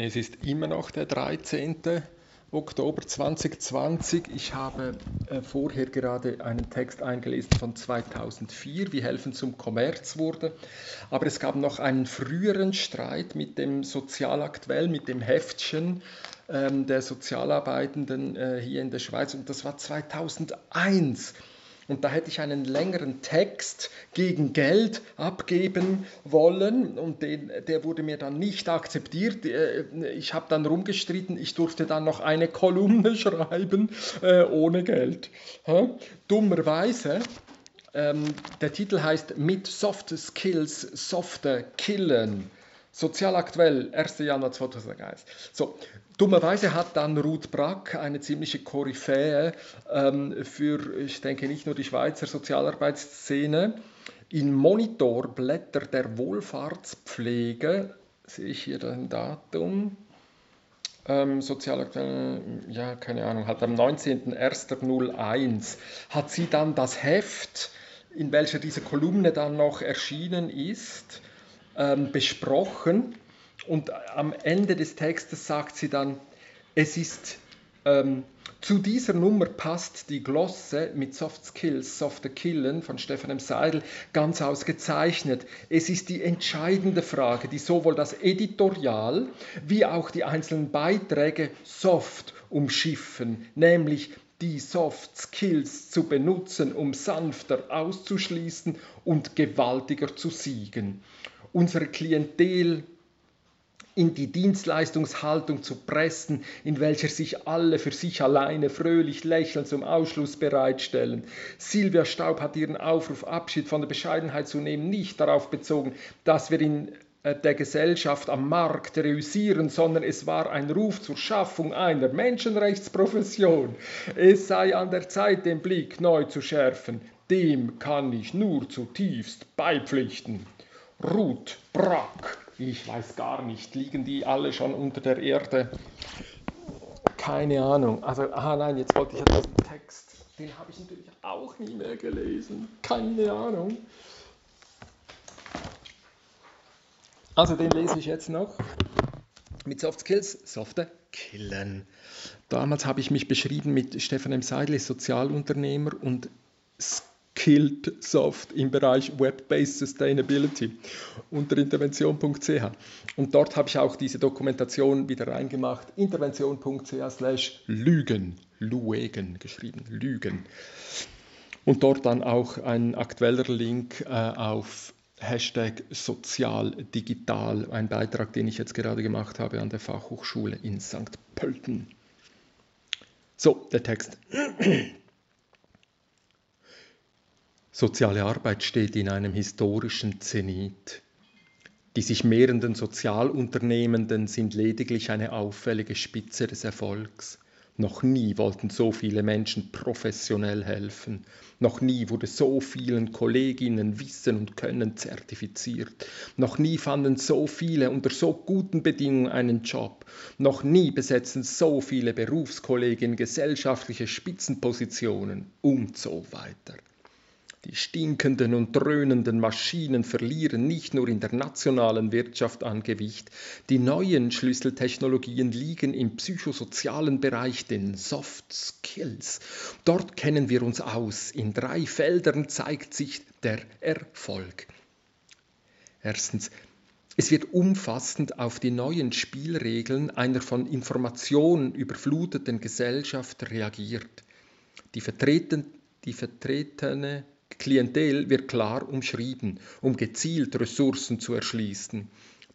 Es ist immer noch der 13. Oktober 2020. Ich habe äh, vorher gerade einen Text eingelesen von 2004, wie Helfen zum Kommerz wurde. Aber es gab noch einen früheren Streit mit dem Sozialaktuell, mit dem Heftchen ähm, der Sozialarbeitenden äh, hier in der Schweiz. Und das war 2001. Und da hätte ich einen längeren Text gegen Geld abgeben wollen und den, der wurde mir dann nicht akzeptiert. Äh, ich habe dann rumgestritten, ich durfte dann noch eine Kolumne schreiben äh, ohne Geld. Hä? Dummerweise ähm, der Titel heißt Mit Soft Skills Softer Killen. Sozial aktuell, 1. Januar 2001. So, dummerweise hat dann Ruth Brack, eine ziemliche Koryphäe ähm, für, ich denke, nicht nur die Schweizer Sozialarbeitsszene, in Monitorblätter der Wohlfahrtspflege, sehe ich hier ein Datum, ähm, Sozialaktuell, ja, keine Ahnung, hat am 19.01.01 hat sie dann das Heft, in welcher diese Kolumne dann noch erschienen ist, ähm, besprochen und am Ende des Textes sagt sie dann, es ist ähm, zu dieser Nummer passt die Glosse mit Soft Skills, Softer Killen von Stefan M. Seidel ganz ausgezeichnet. Es ist die entscheidende Frage, die sowohl das Editorial wie auch die einzelnen Beiträge soft umschiffen, nämlich die Soft Skills zu benutzen, um sanfter auszuschließen und gewaltiger zu siegen unsere Klientel in die Dienstleistungshaltung zu pressen, in welcher sich alle für sich alleine fröhlich lächeln zum Ausschluss bereitstellen. Silvia Staub hat ihren Aufruf, Abschied von der Bescheidenheit zu nehmen, nicht darauf bezogen, dass wir in äh, der Gesellschaft am Markt reüssieren, sondern es war ein Ruf zur Schaffung einer Menschenrechtsprofession. Es sei an der Zeit, den Blick neu zu schärfen. Dem kann ich nur zutiefst beipflichten. Ruth, Brack, ich weiß gar nicht, liegen die alle schon unter der Erde? Keine Ahnung. Also, ah nein, jetzt wollte ich ja diesen Text, den habe ich natürlich auch nie mehr gelesen. Keine Ahnung. Also, den lese ich jetzt noch. Mit Soft Skills, softer Killen. Damals habe ich mich beschrieben mit Stefan M. Seidel, Sozialunternehmer und Killed Soft im Bereich Web-Based Sustainability unter intervention.ch. Und dort habe ich auch diese Dokumentation wieder reingemacht. Intervention.ch slash Lügen, Luegen geschrieben, Lügen. Und dort dann auch ein aktueller Link äh, auf Hashtag sozial digital, ein Beitrag, den ich jetzt gerade gemacht habe an der Fachhochschule in St. Pölten. So, der Text. Soziale Arbeit steht in einem historischen Zenit. Die sich mehrenden Sozialunternehmenden sind lediglich eine auffällige Spitze des Erfolgs. Noch nie wollten so viele Menschen professionell helfen. Noch nie wurde so vielen Kolleginnen Wissen und Können zertifiziert. Noch nie fanden so viele unter so guten Bedingungen einen Job. Noch nie besetzen so viele Berufskolleginnen gesellschaftliche Spitzenpositionen und so weiter. Die stinkenden und dröhnenden Maschinen verlieren nicht nur in der nationalen Wirtschaft an Gewicht, die neuen Schlüsseltechnologien liegen im psychosozialen Bereich, den Soft Skills. Dort kennen wir uns aus. In drei Feldern zeigt sich der Erfolg. Erstens, es wird umfassend auf die neuen Spielregeln einer von Informationen überfluteten Gesellschaft reagiert. Die, vertreten, die vertretene Klientel wird klar umschrieben, um gezielt Ressourcen zu erschließen.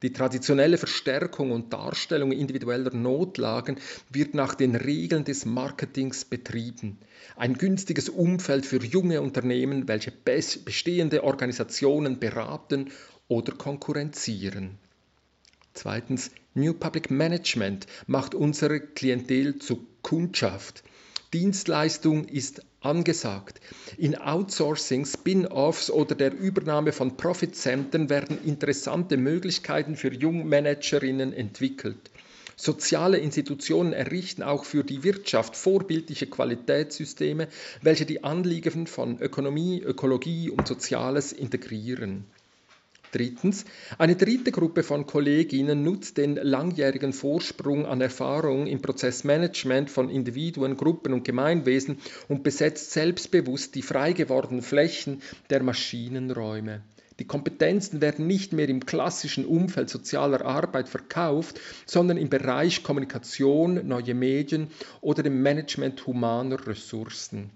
Die traditionelle Verstärkung und Darstellung individueller Notlagen wird nach den Regeln des Marketings betrieben. Ein günstiges Umfeld für junge Unternehmen, welche bestehende Organisationen beraten oder konkurrenzieren. Zweitens, New Public Management macht unsere Klientel zu Kundschaft. Dienstleistung ist angesagt. In Outsourcing, Spin-offs oder der Übernahme von Profitcentern werden interessante Möglichkeiten für Jungmanagerinnen entwickelt. Soziale Institutionen errichten auch für die Wirtschaft vorbildliche Qualitätssysteme, welche die Anliegen von Ökonomie, Ökologie und Soziales integrieren. Drittens, eine dritte Gruppe von Kolleginnen nutzt den langjährigen Vorsprung an Erfahrung im Prozessmanagement von Individuen, Gruppen und Gemeinwesen und besetzt selbstbewusst die frei gewordenen Flächen der Maschinenräume. Die Kompetenzen werden nicht mehr im klassischen Umfeld sozialer Arbeit verkauft, sondern im Bereich Kommunikation, neue Medien oder dem Management humaner Ressourcen.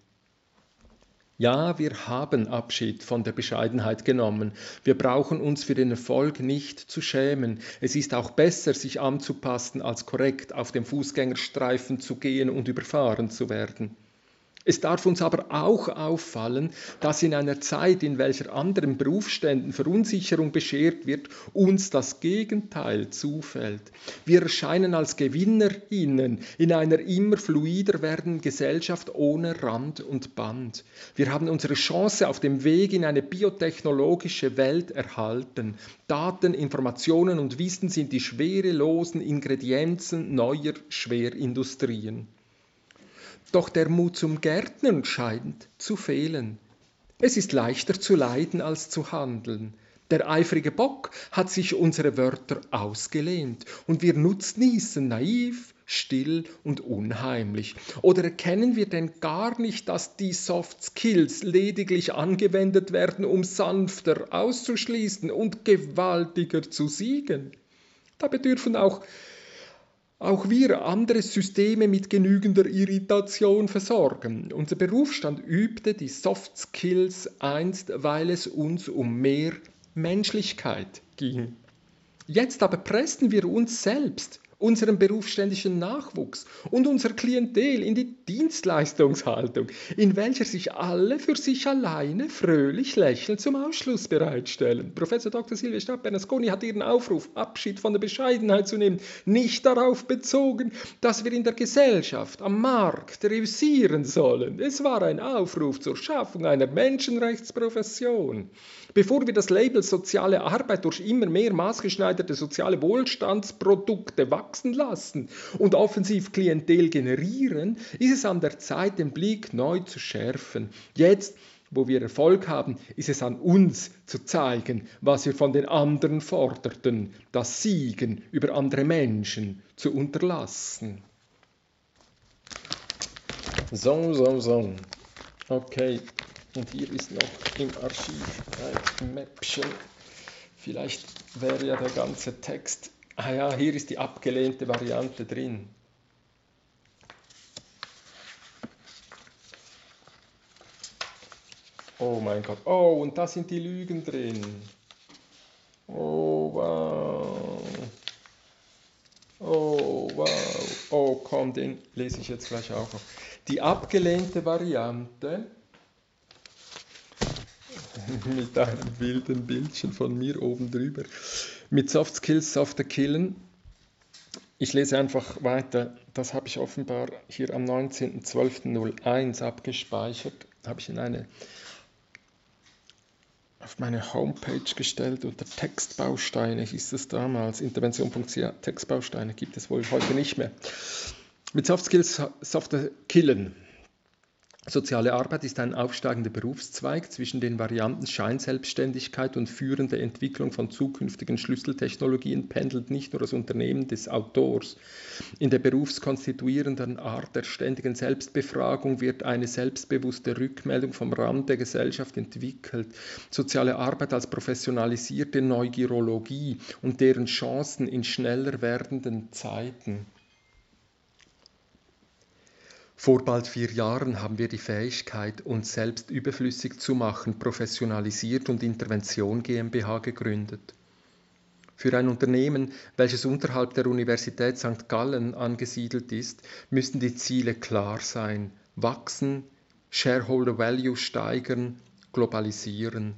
Ja, wir haben Abschied von der Bescheidenheit genommen. Wir brauchen uns für den Erfolg nicht zu schämen. Es ist auch besser, sich anzupassen, als korrekt auf dem Fußgängerstreifen zu gehen und überfahren zu werden. Es darf uns aber auch auffallen, dass in einer Zeit, in welcher anderen Berufsständen Verunsicherung beschert wird, uns das Gegenteil zufällt. Wir erscheinen als Gewinnerinnen in einer immer fluider werdenden Gesellschaft ohne Rand und Band. Wir haben unsere Chance auf dem Weg in eine biotechnologische Welt erhalten. Daten, Informationen und Wissen sind die schwerelosen Ingredienzen neuer Schwerindustrien. Doch der Mut zum Gärtnern scheint zu fehlen. Es ist leichter zu leiden als zu handeln. Der eifrige Bock hat sich unsere Wörter ausgelehnt und wir nutznießen naiv, still und unheimlich. Oder erkennen wir denn gar nicht, dass die Soft Skills lediglich angewendet werden, um sanfter auszuschließen und gewaltiger zu siegen? Da bedürfen auch auch wir andere Systeme mit genügender Irritation versorgen. Unser Berufsstand übte die Soft Skills einst, weil es uns um mehr Menschlichkeit ging. Jetzt aber pressen wir uns selbst unseren berufsständischen Nachwuchs und unser Klientel in die Dienstleistungshaltung, in welcher sich alle für sich alleine fröhlich lächelnd zum Ausschluss bereitstellen. Professor Dr. Silvia Stadt-Bernasconi hat ihren Aufruf, Abschied von der Bescheidenheit zu nehmen, nicht darauf bezogen, dass wir in der Gesellschaft, am Markt reüssieren sollen. Es war ein Aufruf zur Schaffung einer Menschenrechtsprofession. Bevor wir das Label soziale Arbeit durch immer mehr maßgeschneiderte soziale Wohlstandsprodukte wachsen lassen und offensiv Klientel generieren, ist es an der Zeit, den Blick neu zu schärfen. Jetzt wo wir Erfolg haben, ist es an uns zu zeigen, was wir von den anderen forderten, das Siegen über andere Menschen zu unterlassen. So, so, so. Okay, und hier ist noch im Archiv ein Mäppchen. Vielleicht wäre ja der ganze Text. Ah ja, hier ist die abgelehnte Variante drin. Oh mein Gott. Oh, und da sind die Lügen drin. Oh, wow. Oh, wow. Oh, komm, den lese ich jetzt gleich auch noch. Die abgelehnte Variante mit einem wilden Bildchen von mir oben drüber. Mit Soft Skills, Softer Killen. Ich lese einfach weiter. Das habe ich offenbar hier am 19.12.01 abgespeichert. Habe ich in eine auf meine Homepage gestellt unter Textbausteine hieß es damals. Intervention.ch Textbausteine gibt es wohl heute nicht mehr. Mit Soft Skills, Softer Killen. Soziale Arbeit ist ein aufsteigender Berufszweig zwischen den Varianten Scheinselbstständigkeit und führende Entwicklung von zukünftigen Schlüsseltechnologien pendelt nicht nur das Unternehmen des Autors. In der berufskonstituierenden Art der ständigen Selbstbefragung wird eine selbstbewusste Rückmeldung vom Rand der Gesellschaft entwickelt. Soziale Arbeit als professionalisierte Neugierologie und deren Chancen in schneller werdenden Zeiten. Vor bald vier Jahren haben wir die Fähigkeit, uns selbst überflüssig zu machen, professionalisiert und Intervention GmbH gegründet. Für ein Unternehmen, welches unterhalb der Universität St. Gallen angesiedelt ist, müssen die Ziele klar sein. Wachsen, Shareholder Value steigern, globalisieren.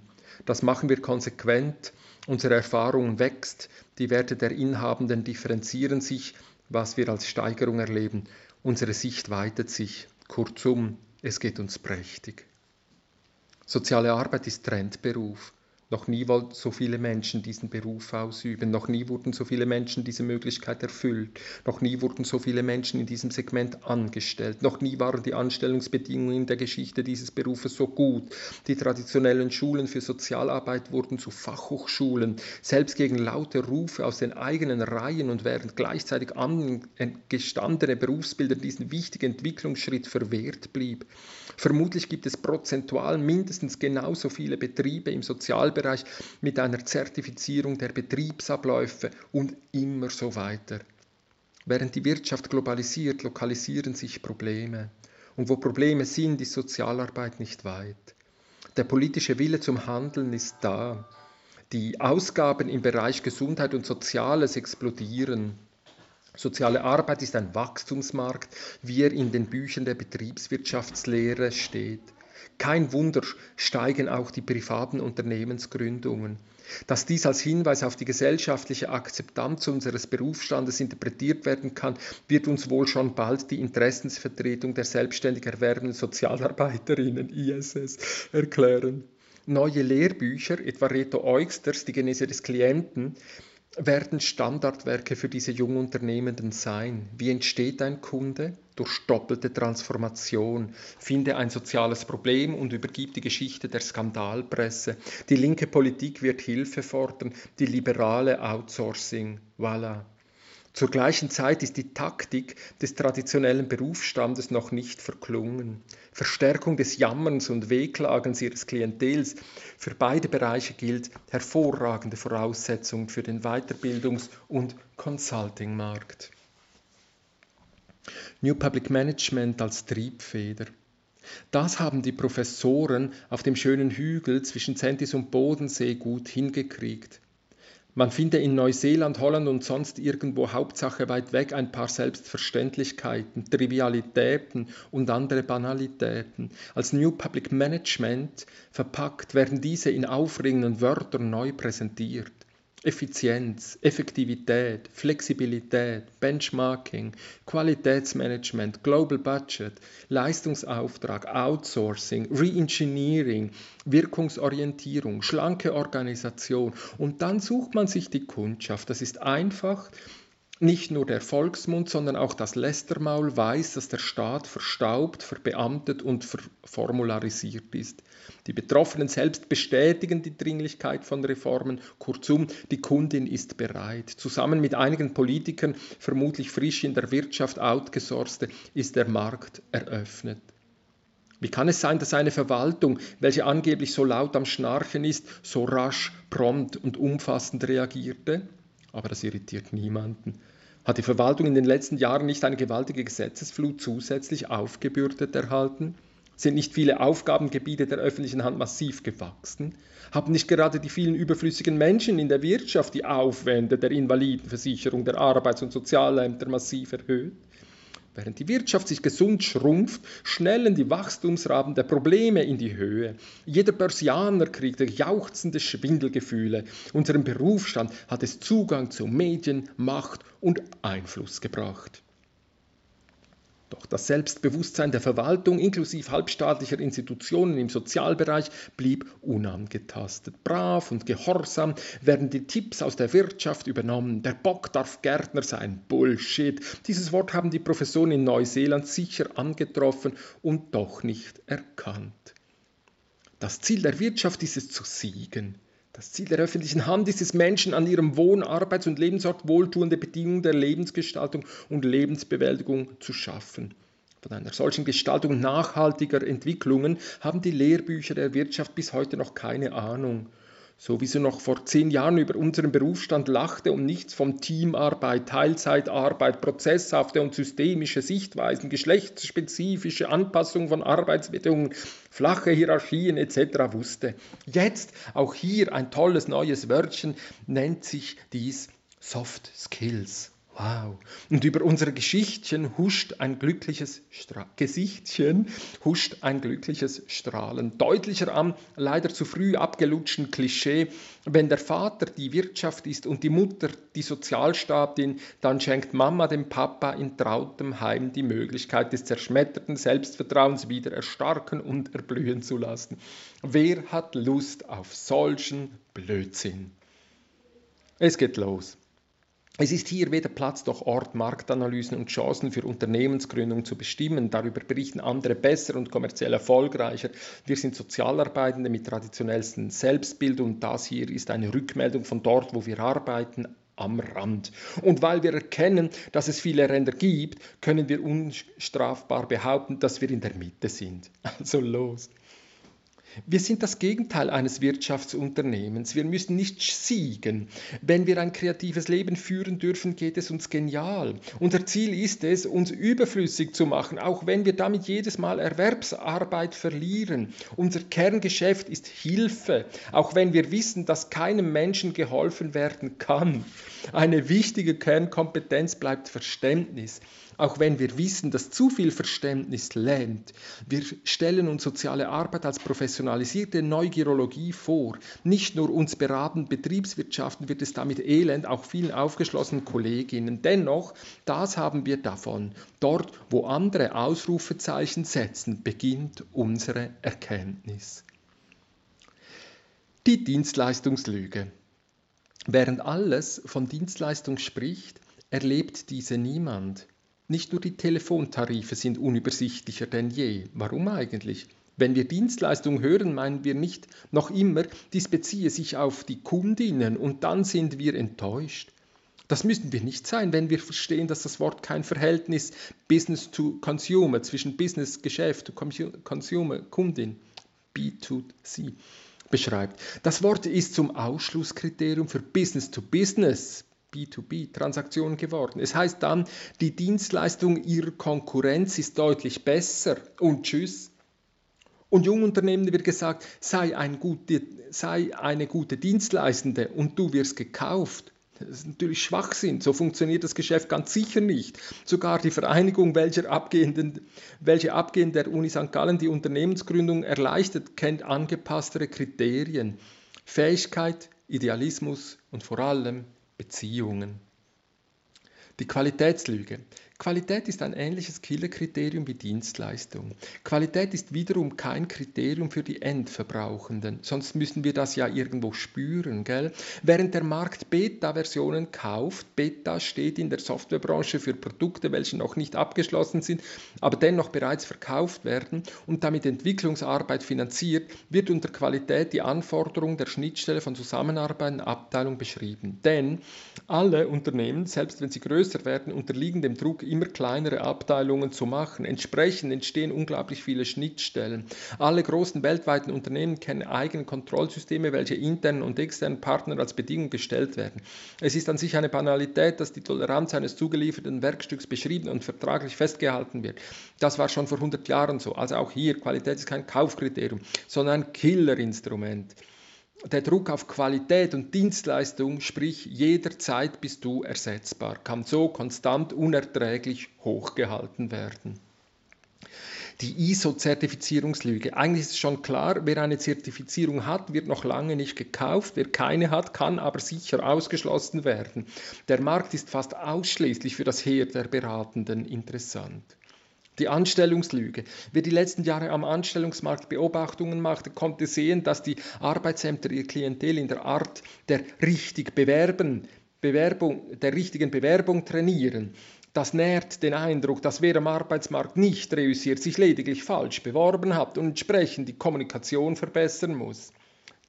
Das machen wir konsequent, unsere Erfahrung wächst, die Werte der Inhabenden differenzieren sich, was wir als Steigerung erleben Unsere Sicht weitet sich. Kurzum, es geht uns prächtig. Soziale Arbeit ist Trendberuf. Noch nie wollten so viele Menschen diesen Beruf ausüben, noch nie wurden so viele Menschen diese Möglichkeit erfüllt, noch nie wurden so viele Menschen in diesem Segment angestellt, noch nie waren die Anstellungsbedingungen in der Geschichte dieses Berufes so gut. Die traditionellen Schulen für Sozialarbeit wurden zu Fachhochschulen, selbst gegen laute Rufe aus den eigenen Reihen und während gleichzeitig angestandene Berufsbilder diesen wichtigen Entwicklungsschritt verwehrt blieb. Vermutlich gibt es prozentual mindestens genauso viele Betriebe im Sozialbereich, Bereich mit einer Zertifizierung der Betriebsabläufe und immer so weiter. Während die Wirtschaft globalisiert, lokalisieren sich Probleme. Und wo Probleme sind, ist Sozialarbeit nicht weit. Der politische Wille zum Handeln ist da. Die Ausgaben im Bereich Gesundheit und Soziales explodieren. Soziale Arbeit ist ein Wachstumsmarkt, wie er in den Büchern der Betriebswirtschaftslehre steht. Kein Wunder steigen auch die privaten Unternehmensgründungen. Dass dies als Hinweis auf die gesellschaftliche Akzeptanz unseres Berufsstandes interpretiert werden kann, wird uns wohl schon bald die Interessensvertretung der selbstständig erwerbenden Sozialarbeiterinnen ISS erklären. Neue Lehrbücher, etwa Reto Eugsters Die Genese des Klienten, werden Standardwerke für diese Jungunternehmenden sein. Wie entsteht ein Kunde? Durch doppelte Transformation. Finde ein soziales Problem und übergib die Geschichte der Skandalpresse. Die linke Politik wird Hilfe fordern, die liberale Outsourcing. Voilà. Zur gleichen Zeit ist die Taktik des traditionellen Berufsstandes noch nicht verklungen. Verstärkung des Jammerns und Wehklagens ihres Klientels. Für beide Bereiche gilt hervorragende Voraussetzung für den Weiterbildungs- und Consulting-Markt. New Public Management als Triebfeder. Das haben die Professoren auf dem schönen Hügel zwischen Zentis und Bodensee gut hingekriegt. Man finde in Neuseeland, Holland und sonst irgendwo Hauptsache weit weg ein paar Selbstverständlichkeiten, Trivialitäten und andere Banalitäten. Als New Public Management verpackt werden diese in aufregenden Wörtern neu präsentiert. Effizienz, Effektivität, Flexibilität, Benchmarking, Qualitätsmanagement, Global Budget, Leistungsauftrag, Outsourcing, Reengineering, Wirkungsorientierung, schlanke Organisation. Und dann sucht man sich die Kundschaft. Das ist einfach, nicht nur der Volksmund, sondern auch das Lästermaul weiß, dass der Staat verstaubt, verbeamtet und verformularisiert ist. Die Betroffenen selbst bestätigen die Dringlichkeit von Reformen. Kurzum, die Kundin ist bereit. Zusammen mit einigen Politikern, vermutlich frisch in der Wirtschaft outgesourcete, ist der Markt eröffnet. Wie kann es sein, dass eine Verwaltung, welche angeblich so laut am Schnarchen ist, so rasch, prompt und umfassend reagierte? Aber das irritiert niemanden. Hat die Verwaltung in den letzten Jahren nicht eine gewaltige Gesetzesflut zusätzlich aufgebürdet erhalten? Sind nicht viele Aufgabengebiete der öffentlichen Hand massiv gewachsen? Haben nicht gerade die vielen überflüssigen Menschen in der Wirtschaft die Aufwände der Invalidenversicherung, der Arbeits- und Sozialämter massiv erhöht? Während die Wirtschaft sich gesund schrumpft, schnellen die Wachstumsraten der Probleme in die Höhe. Jeder Börsianer kriegt jauchzende Schwindelgefühle. Unserem Berufsstand hat es Zugang zu Medien, Macht und Einfluss gebracht. Doch das Selbstbewusstsein der Verwaltung inklusive halbstaatlicher Institutionen im Sozialbereich blieb unangetastet. Brav und gehorsam werden die Tipps aus der Wirtschaft übernommen. Der Bock darf Gärtner sein. Bullshit. Dieses Wort haben die Professoren in Neuseeland sicher angetroffen und doch nicht erkannt. Das Ziel der Wirtschaft ist es zu siegen. Das Ziel der öffentlichen Hand ist es, Menschen an ihrem Wohn-, Arbeits- und Lebensort wohltuende Bedingungen der Lebensgestaltung und Lebensbewältigung zu schaffen. Von einer solchen Gestaltung nachhaltiger Entwicklungen haben die Lehrbücher der Wirtschaft bis heute noch keine Ahnung so wie sie noch vor zehn Jahren über unseren Berufsstand lachte und nichts von Teamarbeit, Teilzeitarbeit, prozesshafte und systemische Sichtweisen, geschlechtsspezifische Anpassung von Arbeitsbedingungen, flache Hierarchien etc. wusste. Jetzt auch hier ein tolles neues Wörtchen nennt sich dies Soft Skills. Wow. Und über unsere Geschichtchen huscht ein glückliches Stra Gesichtchen, huscht ein glückliches Strahlen. Deutlicher am leider zu früh abgelutschten Klischee, wenn der Vater die Wirtschaft ist und die Mutter die Sozialstaatin, dann schenkt Mama dem Papa in trautem Heim die Möglichkeit des zerschmetterten Selbstvertrauens wieder erstarken und erblühen zu lassen. Wer hat Lust auf solchen Blödsinn? Es geht los. Es ist hier weder Platz noch Ort, Marktanalysen und Chancen für Unternehmensgründung zu bestimmen. Darüber berichten andere besser und kommerziell erfolgreicher. Wir sind Sozialarbeitende mit traditionellsten Selbstbild und das hier ist eine Rückmeldung von dort, wo wir arbeiten, am Rand. Und weil wir erkennen, dass es viele Ränder gibt, können wir unstrafbar behaupten, dass wir in der Mitte sind. Also los. Wir sind das Gegenteil eines Wirtschaftsunternehmens. Wir müssen nicht siegen. Wenn wir ein kreatives Leben führen dürfen, geht es uns genial. Unser Ziel ist es, uns überflüssig zu machen, auch wenn wir damit jedes Mal Erwerbsarbeit verlieren. Unser Kerngeschäft ist Hilfe, auch wenn wir wissen, dass keinem Menschen geholfen werden kann. Eine wichtige Kernkompetenz bleibt Verständnis auch wenn wir wissen, dass zu viel Verständnis lähmt. Wir stellen uns soziale Arbeit als professionalisierte Neugierologie vor. Nicht nur uns beraten Betriebswirtschaften wird es damit elend, auch vielen aufgeschlossenen Kolleginnen. Dennoch, das haben wir davon. Dort, wo andere Ausrufezeichen setzen, beginnt unsere Erkenntnis. Die Dienstleistungslüge. Während alles von Dienstleistung spricht, erlebt diese niemand. Nicht nur die Telefontarife sind unübersichtlicher denn je. Warum eigentlich? Wenn wir Dienstleistung hören, meinen wir nicht noch immer, dies beziehe sich auf die Kundinnen und dann sind wir enttäuscht. Das müssen wir nicht sein, wenn wir verstehen, dass das Wort kein Verhältnis Business to Consumer zwischen Business, Geschäft, Consumer, Kundin, B2C beschreibt. Das Wort ist zum Ausschlusskriterium für Business to Business, B2B-Transaktion geworden. Es heißt dann, die Dienstleistung ihrer Konkurrenz ist deutlich besser und tschüss. Und Jungunternehmen wird gesagt, sei, ein gute, sei eine gute Dienstleistende und du wirst gekauft. Das ist natürlich Schwachsinn. So funktioniert das Geschäft ganz sicher nicht. Sogar die Vereinigung, welche abgehend der Uni St. Gallen die Unternehmensgründung erleichtert, kennt angepasstere Kriterien. Fähigkeit, Idealismus und vor allem Beziehungen. Die Qualitätslüge. Qualität ist ein ähnliches Killerkriterium wie Dienstleistung. Qualität ist wiederum kein Kriterium für die Endverbrauchenden, sonst müssen wir das ja irgendwo spüren. Gell? Während der Markt Beta-Versionen kauft, Beta steht in der Softwarebranche für Produkte, welche noch nicht abgeschlossen sind, aber dennoch bereits verkauft werden und damit Entwicklungsarbeit finanziert, wird unter Qualität die Anforderung der Schnittstelle von Zusammenarbeit und Abteilung beschrieben. Denn alle Unternehmen, selbst wenn sie größer werden, unterliegen dem Druck, immer kleinere Abteilungen zu machen. Entsprechend entstehen unglaublich viele Schnittstellen. Alle großen weltweiten Unternehmen kennen eigene Kontrollsysteme, welche internen und externen Partnern als Bedingung gestellt werden. Es ist an sich eine Banalität, dass die Toleranz eines zugelieferten Werkstücks beschrieben und vertraglich festgehalten wird. Das war schon vor 100 Jahren so. Also auch hier, Qualität ist kein Kaufkriterium, sondern ein Killerinstrument der Druck auf Qualität und Dienstleistung, sprich jederzeit bist du ersetzbar, kann so konstant unerträglich hochgehalten werden. Die ISO-Zertifizierungslüge. Eigentlich ist es schon klar, wer eine Zertifizierung hat, wird noch lange nicht gekauft. Wer keine hat, kann aber sicher ausgeschlossen werden. Der Markt ist fast ausschließlich für das Heer der Beratenden interessant. Die Anstellungslüge. Wer die letzten Jahre am Anstellungsmarkt Beobachtungen machte, konnte sehen, dass die Arbeitsämter ihr Klientel in der Art der richtig Bewerben, Bewerbung, der richtigen Bewerbung trainieren. Das nährt den Eindruck, dass wer am Arbeitsmarkt nicht reüssiert, sich lediglich falsch beworben hat und entsprechend die Kommunikation verbessern muss.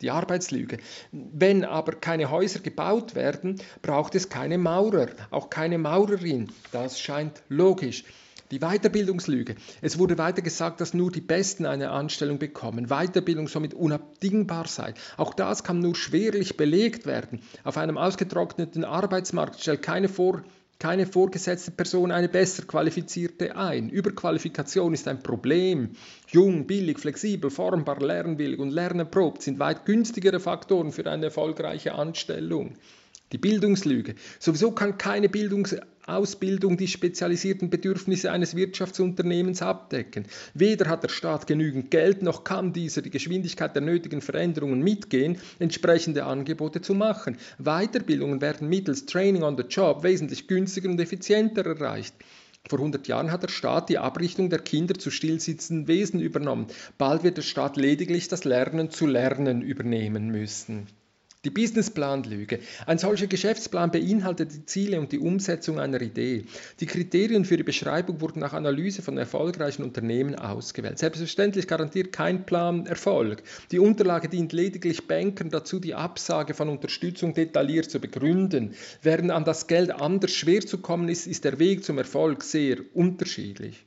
Die Arbeitslüge. Wenn aber keine Häuser gebaut werden, braucht es keine Maurer, auch keine Maurerin. Das scheint logisch. Die Weiterbildungslüge. Es wurde weiter gesagt, dass nur die Besten eine Anstellung bekommen. Weiterbildung somit unabdingbar sei. Auch das kann nur schwerlich belegt werden. Auf einem ausgetrockneten Arbeitsmarkt stellt keine, vor, keine vorgesetzte Person eine besser qualifizierte ein. Überqualifikation ist ein Problem. Jung, billig, flexibel, formbar, lernwillig und lernerprobt sind weit günstigere Faktoren für eine erfolgreiche Anstellung. Die Bildungslüge. Sowieso kann keine Bildungsausbildung die spezialisierten Bedürfnisse eines Wirtschaftsunternehmens abdecken. Weder hat der Staat genügend Geld, noch kann dieser die Geschwindigkeit der nötigen Veränderungen mitgehen, entsprechende Angebote zu machen. Weiterbildungen werden mittels Training on the Job wesentlich günstiger und effizienter erreicht. Vor 100 Jahren hat der Staat die Abrichtung der Kinder zu stillsitzenden Wesen übernommen. Bald wird der Staat lediglich das Lernen zu lernen übernehmen müssen. Die Businessplanlüge. Ein solcher Geschäftsplan beinhaltet die Ziele und die Umsetzung einer Idee. Die Kriterien für die Beschreibung wurden nach Analyse von erfolgreichen Unternehmen ausgewählt. Selbstverständlich garantiert kein Plan Erfolg. Die Unterlage dient lediglich Bankern dazu, die Absage von Unterstützung detailliert zu begründen. Während an das Geld anders schwer zu kommen ist, ist der Weg zum Erfolg sehr unterschiedlich.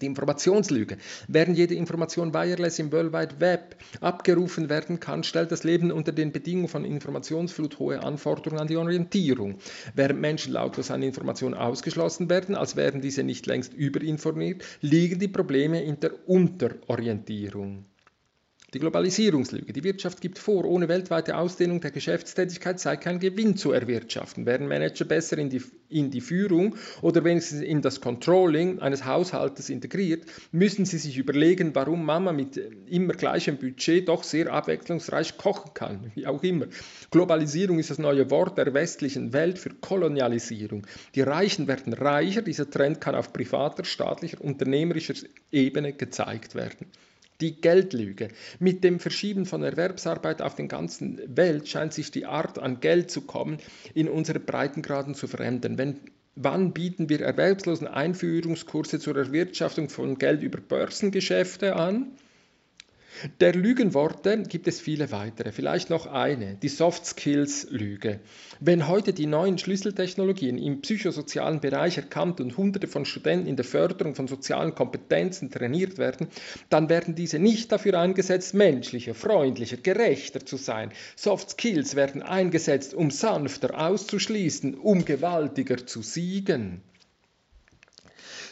Die Informationslüge. Während jede Information wireless im World Wide Web abgerufen werden kann, stellt das Leben unter den Bedingungen von Informationsflut hohe Anforderungen an die Orientierung. Während Menschen lautlos an Informationen ausgeschlossen werden, als wären diese nicht längst überinformiert, liegen die Probleme in der Unterorientierung. Die Globalisierungslüge. Die Wirtschaft gibt vor, ohne weltweite Ausdehnung der Geschäftstätigkeit sei kein Gewinn zu erwirtschaften. Werden Manager besser in die, in die Führung oder wenigstens in das Controlling eines Haushaltes integriert, müssen sie sich überlegen, warum Mama mit immer gleichem Budget doch sehr abwechslungsreich kochen kann. Wie auch immer. Globalisierung ist das neue Wort der westlichen Welt für Kolonialisierung. Die Reichen werden reicher. Dieser Trend kann auf privater, staatlicher, unternehmerischer Ebene gezeigt werden. Die Geldlüge. Mit dem Verschieben von Erwerbsarbeit auf den ganzen Welt scheint sich die Art an Geld zu kommen in unsere Breitengraden zu verändern. Wenn Wann bieten wir Erwerbslosen Einführungskurse zur Erwirtschaftung von Geld über Börsengeschäfte an? Der Lügenworte gibt es viele weitere, vielleicht noch eine, die Soft Skills Lüge. Wenn heute die neuen Schlüsseltechnologien im psychosozialen Bereich erkannt und hunderte von Studenten in der Förderung von sozialen Kompetenzen trainiert werden, dann werden diese nicht dafür eingesetzt, menschlicher, freundlicher, gerechter zu sein. Soft Skills werden eingesetzt, um sanfter auszuschließen, um gewaltiger zu siegen.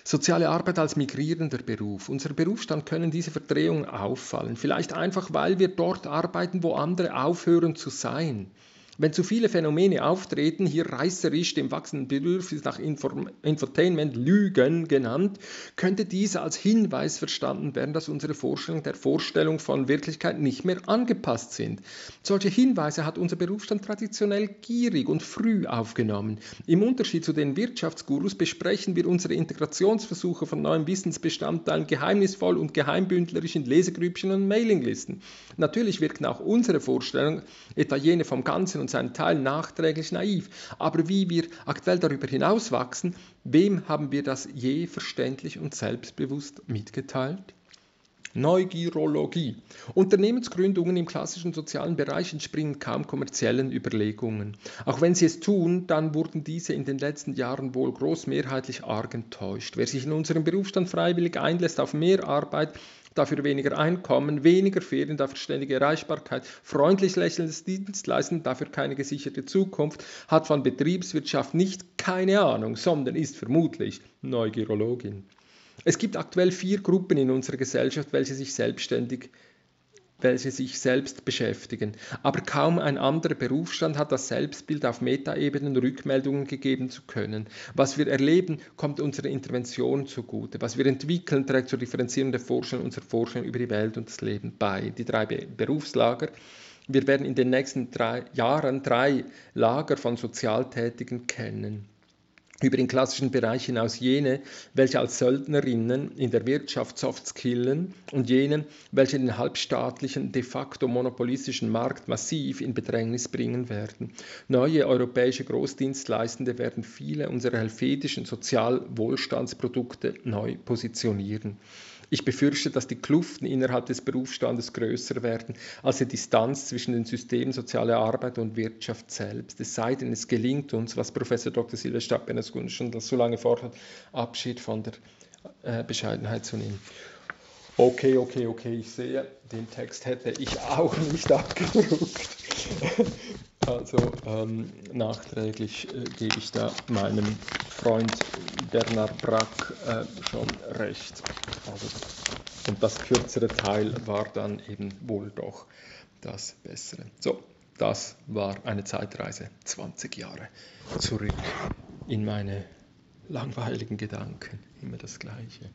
Soziale Arbeit als migrierender Beruf. Unser Berufsstand können diese Verdrehungen auffallen. Vielleicht einfach, weil wir dort arbeiten, wo andere aufhören zu sein. Wenn zu viele Phänomene auftreten, hier reißerisch dem wachsenden Bedürfnis nach Inform Infotainment Lügen genannt, könnte dies als Hinweis verstanden werden, dass unsere Vorstellungen der Vorstellung von Wirklichkeit nicht mehr angepasst sind. Solche Hinweise hat unser Berufsstand traditionell gierig und früh aufgenommen. Im Unterschied zu den Wirtschaftsgurus besprechen wir unsere Integrationsversuche von neuen Wissensbestandteilen geheimnisvoll und geheimbündlerisch in Lesegrüppchen und Mailinglisten. Natürlich wirken auch unsere Vorstellungen, etwa jene vom Ganzen und seinen Teil nachträglich naiv. Aber wie wir aktuell darüber hinaus wachsen, wem haben wir das je verständlich und selbstbewusst mitgeteilt? Neugierologie. Unternehmensgründungen im klassischen sozialen Bereich entspringen kaum kommerziellen Überlegungen. Auch wenn sie es tun, dann wurden diese in den letzten Jahren wohl großmehrheitlich arg enttäuscht. Wer sich in unserem Berufsstand freiwillig einlässt auf mehr Arbeit, dafür weniger Einkommen, weniger Ferien, dafür ständige Erreichbarkeit, freundlich lächelndes Dienstleisten, dafür keine gesicherte Zukunft, hat von Betriebswirtschaft nicht keine Ahnung, sondern ist vermutlich Neugierologin. Es gibt aktuell vier Gruppen in unserer Gesellschaft, welche sich selbstständig welche sich selbst beschäftigen. Aber kaum ein anderer Berufsstand hat das Selbstbild auf Metaebenen Rückmeldungen gegeben zu können. Was wir erleben, kommt unserer Intervention zugute. Was wir entwickeln, trägt zur Differenzierung der Forschung unserer Forschung über die Welt und das Leben bei. Die drei Berufslager. Wir werden in den nächsten drei Jahren drei Lager von Sozialtätigen kennen über den klassischen Bereich hinaus jene, welche als Söldnerinnen in der Wirtschaft soft skillen und jene, welche den halbstaatlichen, de facto monopolistischen Markt massiv in Bedrängnis bringen werden. Neue europäische Großdienstleistende werden viele unserer helvetischen Sozialwohlstandsprodukte neu positionieren. Ich befürchte, dass die Kluften innerhalb des Berufsstandes größer werden als die Distanz zwischen den Systemen soziale Arbeit und Wirtschaft selbst. Es sei denn, es gelingt uns, was Professor Dr. Silvia Stadtbenes schon so lange fordert, Abschied von der äh, Bescheidenheit zu nehmen. Okay, okay, okay, ich sehe, den Text hätte ich auch nicht abgedruckt. Also ähm, nachträglich äh, gebe ich da meinem Freund Bernard Brack äh, schon recht. Also, und das kürzere Teil war dann eben wohl doch das bessere. So, das war eine Zeitreise 20 Jahre zurück in meine langweiligen Gedanken. Immer das Gleiche.